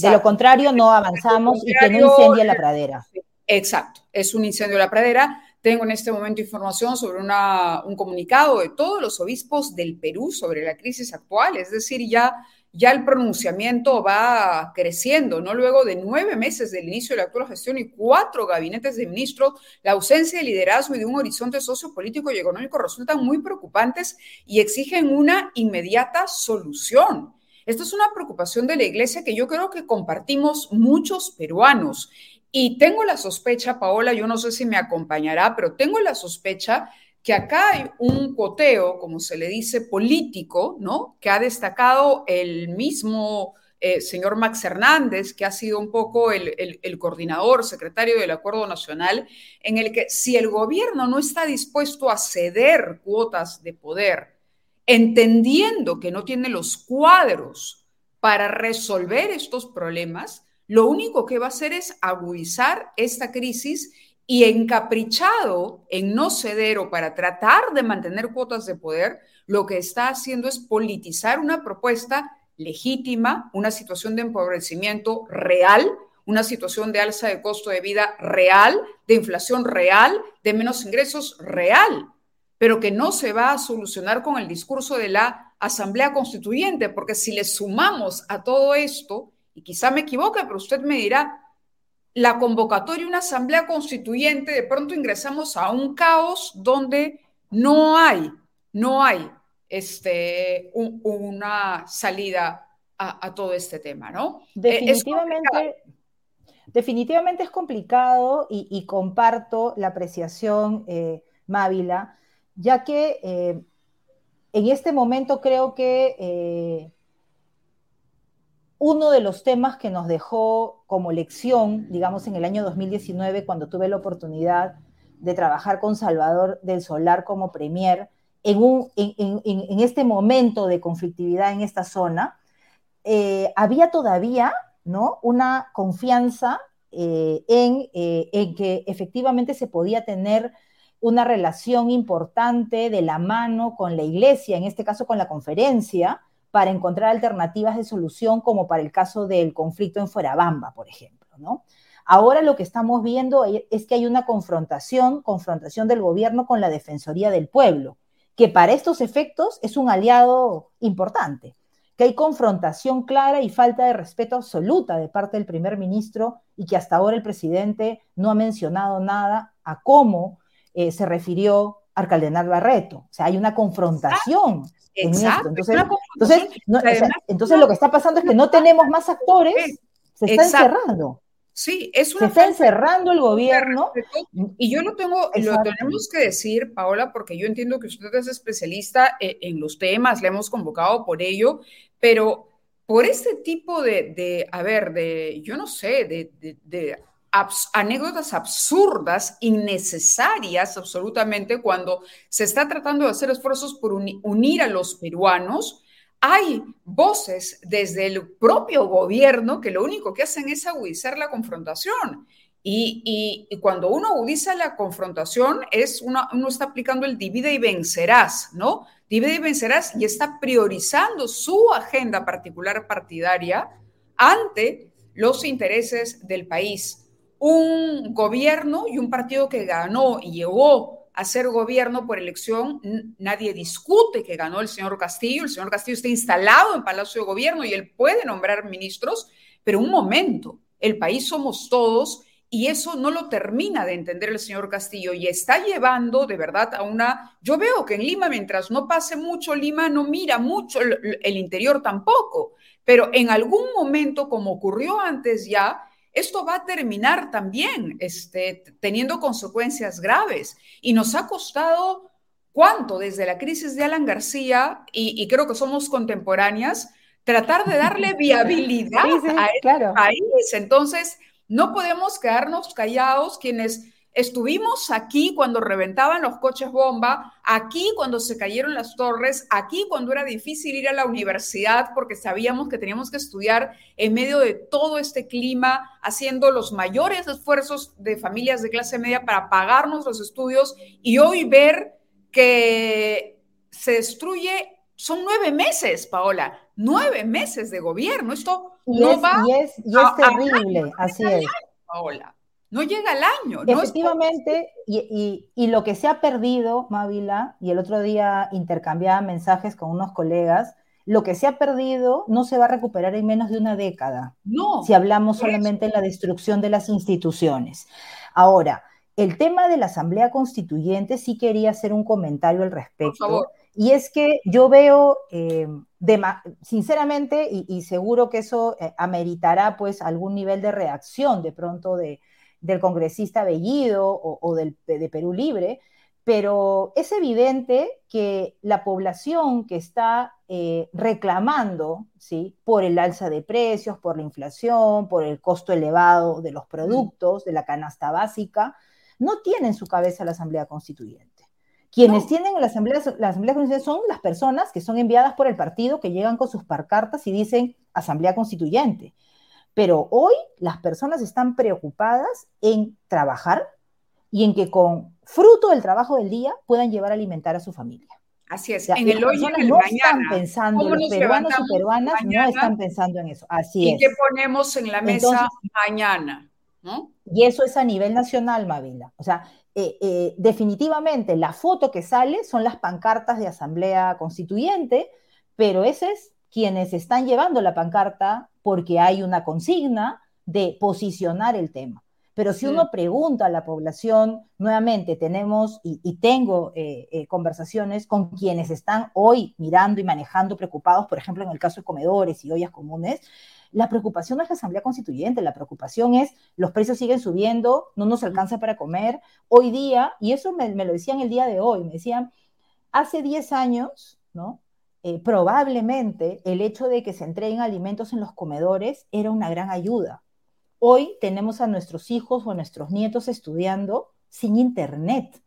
De lo contrario, no avanzamos y que no incendie la pradera. Exacto, es un incendio de la pradera. Tengo en este momento información sobre un comunicado de todos los obispos del Perú sobre la crisis actual, es decir, ya el pronunciamiento va creciendo, ¿no? Luego de nueve meses del inicio de la actual gestión y cuatro gabinetes de ministros, la ausencia de liderazgo y de un horizonte sociopolítico y económico resultan muy preocupantes y exigen una inmediata solución. Esto es una preocupación de la Iglesia que yo creo que compartimos muchos peruanos. Y tengo la sospecha, Paola, yo no sé si me acompañará, pero tengo la sospecha que acá hay un coteo, como se le dice, político, ¿no? Que ha destacado el mismo eh, señor Max Hernández, que ha sido un poco el, el, coordinador, secretario del Acuerdo Nacional, en el que si el gobierno no está dispuesto a ceder cuotas de poder, entendiendo que no tiene los cuadros para resolver estos problemas, lo único que va a hacer es agudizar esta crisis y encaprichado en no ceder o para tratar de mantener cuotas de poder, lo que está haciendo es politizar una propuesta legítima, una situación de empobrecimiento real, una situación de alza de costo de vida real, de inflación real, de menos ingresos real, pero que no se va a solucionar con el discurso de la Asamblea Constituyente, porque si le sumamos a todo esto, y quizá me equivoque, pero usted me dirá, la convocatoria, una asamblea constituyente, de pronto ingresamos a un caos donde no hay, no hay este, una salida a, todo este tema, ¿no? Definitivamente. Es definitivamente es complicado y, comparto la apreciación, eh, Mávila, ya que eh, en este momento creo que eh, uno de los temas que nos dejó como lección, digamos, en el año 2019, cuando tuve la oportunidad de trabajar con Salvador del Solar como premier, en, este momento de conflictividad en esta zona, eh, había todavía ¿no? una confianza eh, eh, en que efectivamente se podía tener una relación importante de la mano con la iglesia, en este caso con la conferencia, para encontrar alternativas de solución, como para el caso del conflicto en Fuerabamba, por ejemplo, ¿no? Ahora lo que estamos viendo es que hay una confrontación, confrontación del gobierno con la Defensoría del Pueblo, que para estos efectos es un aliado importante, que hay confrontación clara y falta de respeto absoluta de parte del primer ministro y que hasta ahora el presidente no ha mencionado nada a cómo eh, se refirió al cardenal Barreto. O sea, hay una confrontación. En esto. Entonces, entonces, lo que está pasando es que no tenemos más actores, se está encerrando. Sí, es una. Se está encerrando el gobierno. Y yo lo tengo, lo tenemos que decir, Paola, porque yo entiendo que usted es especialista e, en, los temas, le hemos convocado por ello, pero por este tipo de, a ver, de, yo no sé, de, anécdotas absurdas, innecesarias absolutamente, cuando se está tratando de hacer esfuerzos por unir a los peruanos, hay voces desde el propio gobierno que lo único que hacen es agudizar la confrontación. Y, cuando uno agudiza la confrontación, es uno está aplicando el divide y vencerás, ¿no? Divide y vencerás y está priorizando su agenda particular partidaria ante los intereses del país. Un gobierno y un partido que ganó y llegó hacer gobierno por elección, nadie discute que ganó el señor Castillo, el señor Castillo está instalado en Palacio de Gobierno y él puede nombrar ministros, pero un momento, el país somos todos y eso no lo termina de entender el señor Castillo y está llevando de verdad a una, yo veo que en Lima, mientras no pase mucho, Lima no mira mucho el interior tampoco, pero en algún momento, como ocurrió antes ya, esto va a terminar también este, teniendo consecuencias graves. Y nos ha costado cuánto desde la crisis de Alan García, y, creo que somos contemporáneas, tratar de darle [laughs] viabilidad a este país. Entonces, no podemos quedarnos callados quienes Estuvimos aquí cuando reventaban los coches bomba, aquí cuando se cayeron las torres, aquí cuando era difícil ir a la universidad porque sabíamos que teníamos que estudiar en medio de todo este clima, haciendo los mayores esfuerzos de familias de clase media para pagarnos los estudios y hoy ver que se destruye, son nueve meses, Paola, nueve meses de gobierno. Esto no va. Y es, y es terrible, así es. Paola no llega al año. Efectivamente, y, lo que se ha perdido, Mávila, y el otro día intercambiaba mensajes con unos colegas, lo que se ha perdido no se va a recuperar en menos de una década. No. Si hablamos solamente de la destrucción de las instituciones. Ahora, el tema de la Asamblea Constituyente sí quería hacer un comentario al respecto. Y es que yo veo, eh, sinceramente, y, seguro que eso eh, ameritará pues algún nivel de reacción de pronto de, del congresista Bellido o, del, de Perú Libre, pero es evidente que la población que está eh, reclamando ¿sí? por el alza de precios, por la inflación, por el costo elevado de los productos, de la canasta básica, no tiene en su cabeza la Asamblea Constituyente. Quienes tienen la Asamblea, la Asamblea Constituyente son las personas que son enviadas por el partido, que llegan con sus parcartas y dicen Asamblea Constituyente. Pero hoy las personas están preocupadas en trabajar y en que con fruto del trabajo del día puedan llevar a alimentar a su familia. Así es, en el hoy y el no están pensando, los peruanos y peruanas no están pensando en eso. Así es. ¿Y qué ponemos en la mesa mañana? Y eso es a nivel nacional, Mavila. O sea, eh, eh, definitivamente la foto que sale son las pancartas de Asamblea Constituyente, pero ese es quienes están llevando la pancarta porque hay una consigna de posicionar el tema. Pero si uno pregunta a la población, nuevamente tenemos y, tengo eh, eh, conversaciones con quienes están hoy mirando y manejando preocupados, por ejemplo, en el caso de comedores y ollas comunes, la preocupación no es la Asamblea Constituyente, la preocupación es los precios siguen subiendo, no nos alcanza para comer. Hoy día, y eso me, me lo decían el día de hoy, me decían, hace 10 años, ¿no? Eh, probablemente el hecho de que se entreguen alimentos en los comedores era una gran ayuda. Hoy tenemos a nuestros hijos o a nuestros nietos estudiando sin internet.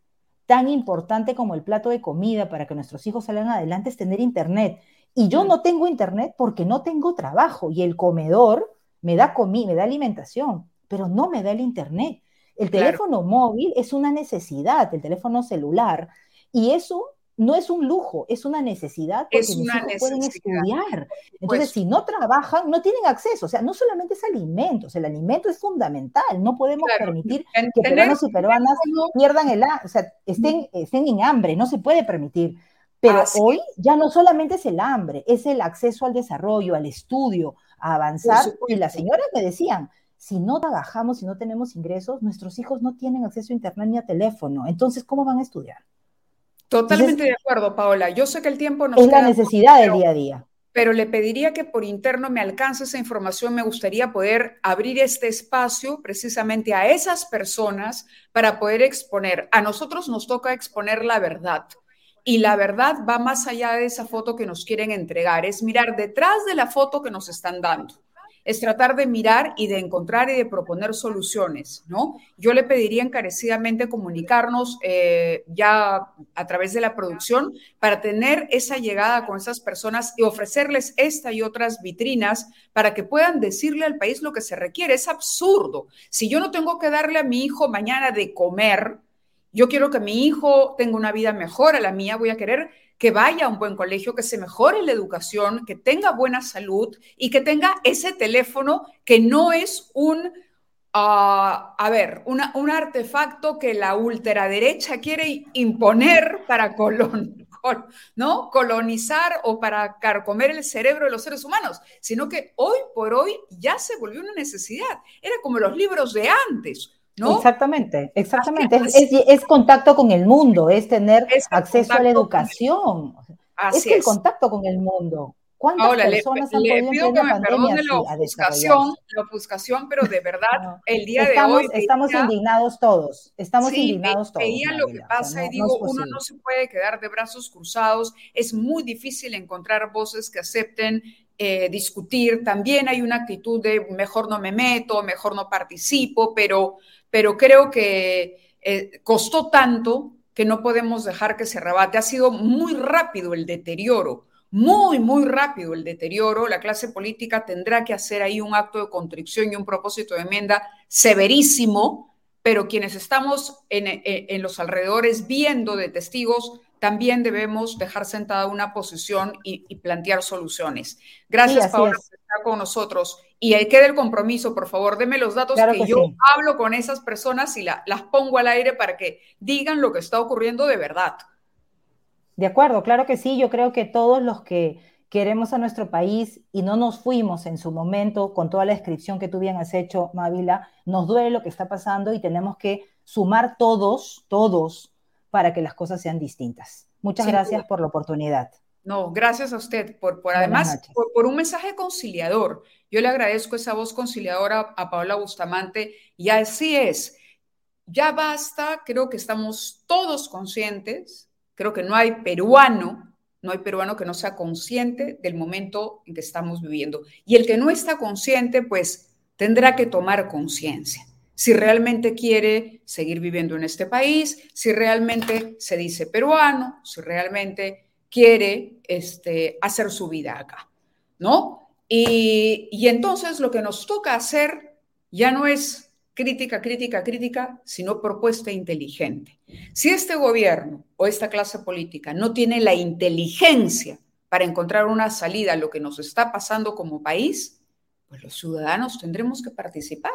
Tan importante como el plato de comida para que nuestros hijos salgan adelante es tener internet. Y yo no tengo internet porque no tengo trabajo y el comedor me da comida, me da alimentación, pero no me da el internet. El teléfono móvil es una necesidad, el teléfono celular, y eso no es un lujo, es una necesidad porque mis hijos pueden estudiar. Entonces, si no trabajan, no tienen acceso. O sea, no solamente es alimentos, el alimento es fundamental. No podemos permitir que peruanos y peruanas pierdan el, o sea, estén, estén en hambre, no se puede permitir. Pero hoy ya no solamente es el hambre, es el acceso al desarrollo, al estudio, a avanzar. Y las señoras me decían, si no trabajamos, si no tenemos ingresos, nuestros hijos no tienen acceso a internet ni a teléfono. Entonces, ¿cómo van a estudiar? Totalmente de acuerdo, Paola. Yo sé que el tiempo nos es la necesidad del día a día. Pero le pediría que por interno me alcance esa información. Me gustaría poder abrir este espacio precisamente a esas personas para poder exponer. A nosotros nos toca exponer la verdad. Y la verdad va más allá de esa foto que nos quieren entregar. Es mirar detrás de la foto que nos están dando es tratar de mirar y de encontrar y de proponer soluciones, ¿no? Yo le pediría encarecidamente comunicarnos eh, ya a través de la producción para tener esa llegada con esas personas y ofrecerles esta y otras vitrinas para que puedan decirle al país lo que se requiere. Es absurdo. Si yo no tengo que darle a mi hijo mañana de comer, yo quiero que mi hijo tenga una vida mejor a la mía, voy a querer que vaya a un buen colegio, que se mejore la educación, que tenga buena salud y que tenga ese teléfono que no es un, ah, a ver, un artefacto que la ultraderecha quiere imponer para ¿no? colonizar o para carcomer el cerebro de los seres humanos, sino que hoy por hoy ya se volvió una necesidad. Era como los libros de antes. Exactamente, exactamente. Es, contacto con el mundo, es tener acceso a la educación. es que el contacto con el mundo. ¿Cuántas personas han podido pido que me perdone la ofuscación, la ofuscación, pero de verdad, el día de hoy... Estamos indignados todos, estamos indignados todos. Veía lo que pasa y digo, uno no se puede quedar de brazos cruzados, es muy difícil encontrar voces que acepten eh, discutir, también hay una actitud de mejor no me meto, mejor no participo, pero pero creo que eh, costó tanto que no podemos dejar que se rebate. Ha sido muy rápido el deterioro, muy, muy rápido el deterioro. La clase política tendrá que hacer ahí un acto de contrición y un propósito de enmienda severísimo, pero quienes estamos en los alrededores viendo de testigos, también debemos dejar sentada una posición y, plantear soluciones. Gracias, Paola, por estar con nosotros. Y ahí queda el compromiso, por favor, deme los datos que, yo hablo con esas personas y las pongo al aire para que digan lo que está ocurriendo de verdad. De acuerdo, claro que sí. Yo creo que todos los que queremos a nuestro país y no nos fuimos en su momento con toda la descripción que tú bien has hecho, Mávila, nos duele lo que está pasando y tenemos que sumar todos, todos, para que las cosas sean distintas. Muchas gracias por la oportunidad. No, gracias a usted por, por además por, un mensaje conciliador. Yo le agradezco esa voz conciliadora a Paola Bustamante y así es. Ya basta, creo que estamos todos conscientes, creo que no hay peruano, no hay peruano que no sea consciente del momento en que estamos viviendo. Y el que no está consciente, pues tendrá que tomar conciencia si realmente quiere seguir viviendo en este país, si realmente se dice peruano, si realmente quiere este, hacer su vida acá, ¿no? Y, y entonces lo que nos toca hacer ya no es crítica, crítica, crítica, sino propuesta inteligente. Si este gobierno o esta clase política no tiene la inteligencia para encontrar una salida a lo que nos está pasando como país, pues los ciudadanos tendremos que participar.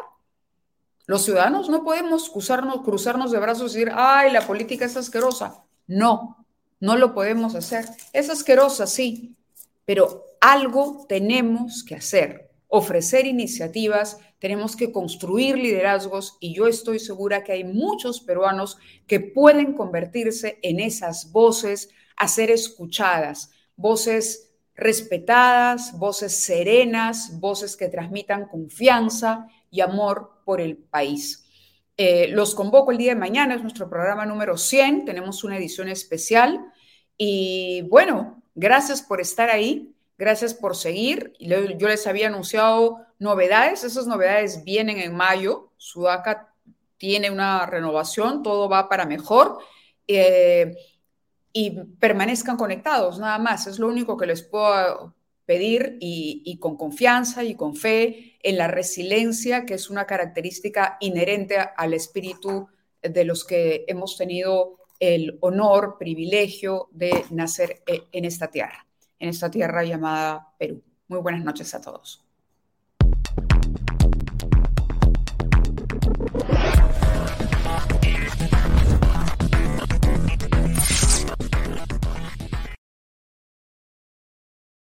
Los ciudadanos no podemos cruzarnos, cruzarnos de brazos y decir, ay, la política es asquerosa. No, no lo podemos hacer. Es asquerosa, sí, pero algo tenemos que hacer, ofrecer iniciativas, tenemos que construir liderazgos y yo estoy segura que hay muchos peruanos que pueden convertirse en esas voces a ser escuchadas, voces respetadas, voces serenas, voces que transmitan confianza y amor por el país. Eh, los convoco el día de mañana, es nuestro programa número 100, tenemos una edición especial y bueno, gracias por estar ahí, gracias por seguir. Yo les había anunciado novedades, esas novedades vienen en mayo, Sudaca tiene una renovación, todo va para mejor. Eh, y permanezcan conectados, nada más, es lo único que les puedo pedir y, con confianza y con fe en la resiliencia, que es una característica inherente al espíritu de los que hemos tenido el honor, privilegio de nacer en esta tierra, en esta tierra llamada Perú. Muy buenas noches a todos.